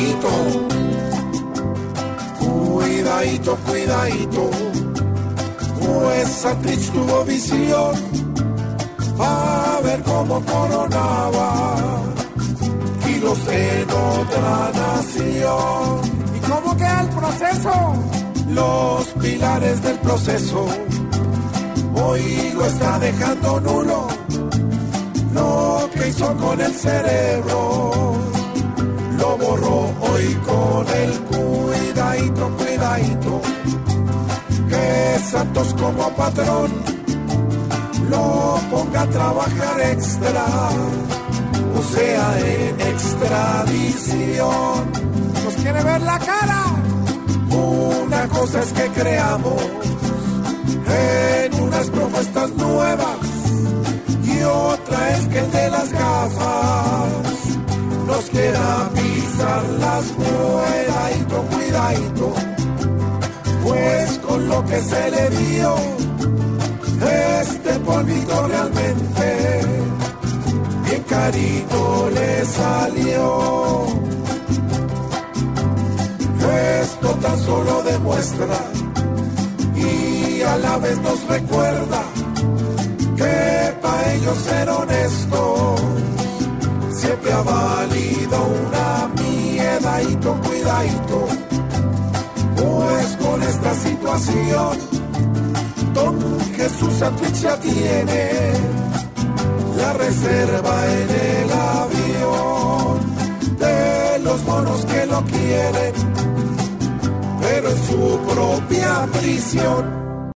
cuidadito, cuidadito, cuidadito, pues Santrich tuvo visión a ver cómo coronaba kilos en otra nación. ¿Y cómo queda el proceso? Los pilares del proceso hoy lo está dejando nulo. Lo que hizo con el cerebro lo borró hoy con el cuidadito, cuidadito. Que Santos como patrón lo ponga a trabajar extra, o sea, en extradición. ¿Nos quiere ver la cara? Una cosa es que creamos en unas propuestas nuevas y otra es que el de las gafas nos quiera pisar las cuidadito, cuidadito, pues con lo que se le dio este polvito realmente bien carito le salió. Esto tan solo demuestra y a la vez nos recuerda que para ellos ser honestos miedadito, cuidadito, pues con esta situación Don Jesús Santrich ya tiene la reserva en el avión de los monos que lo quieren, pero en su propia prisión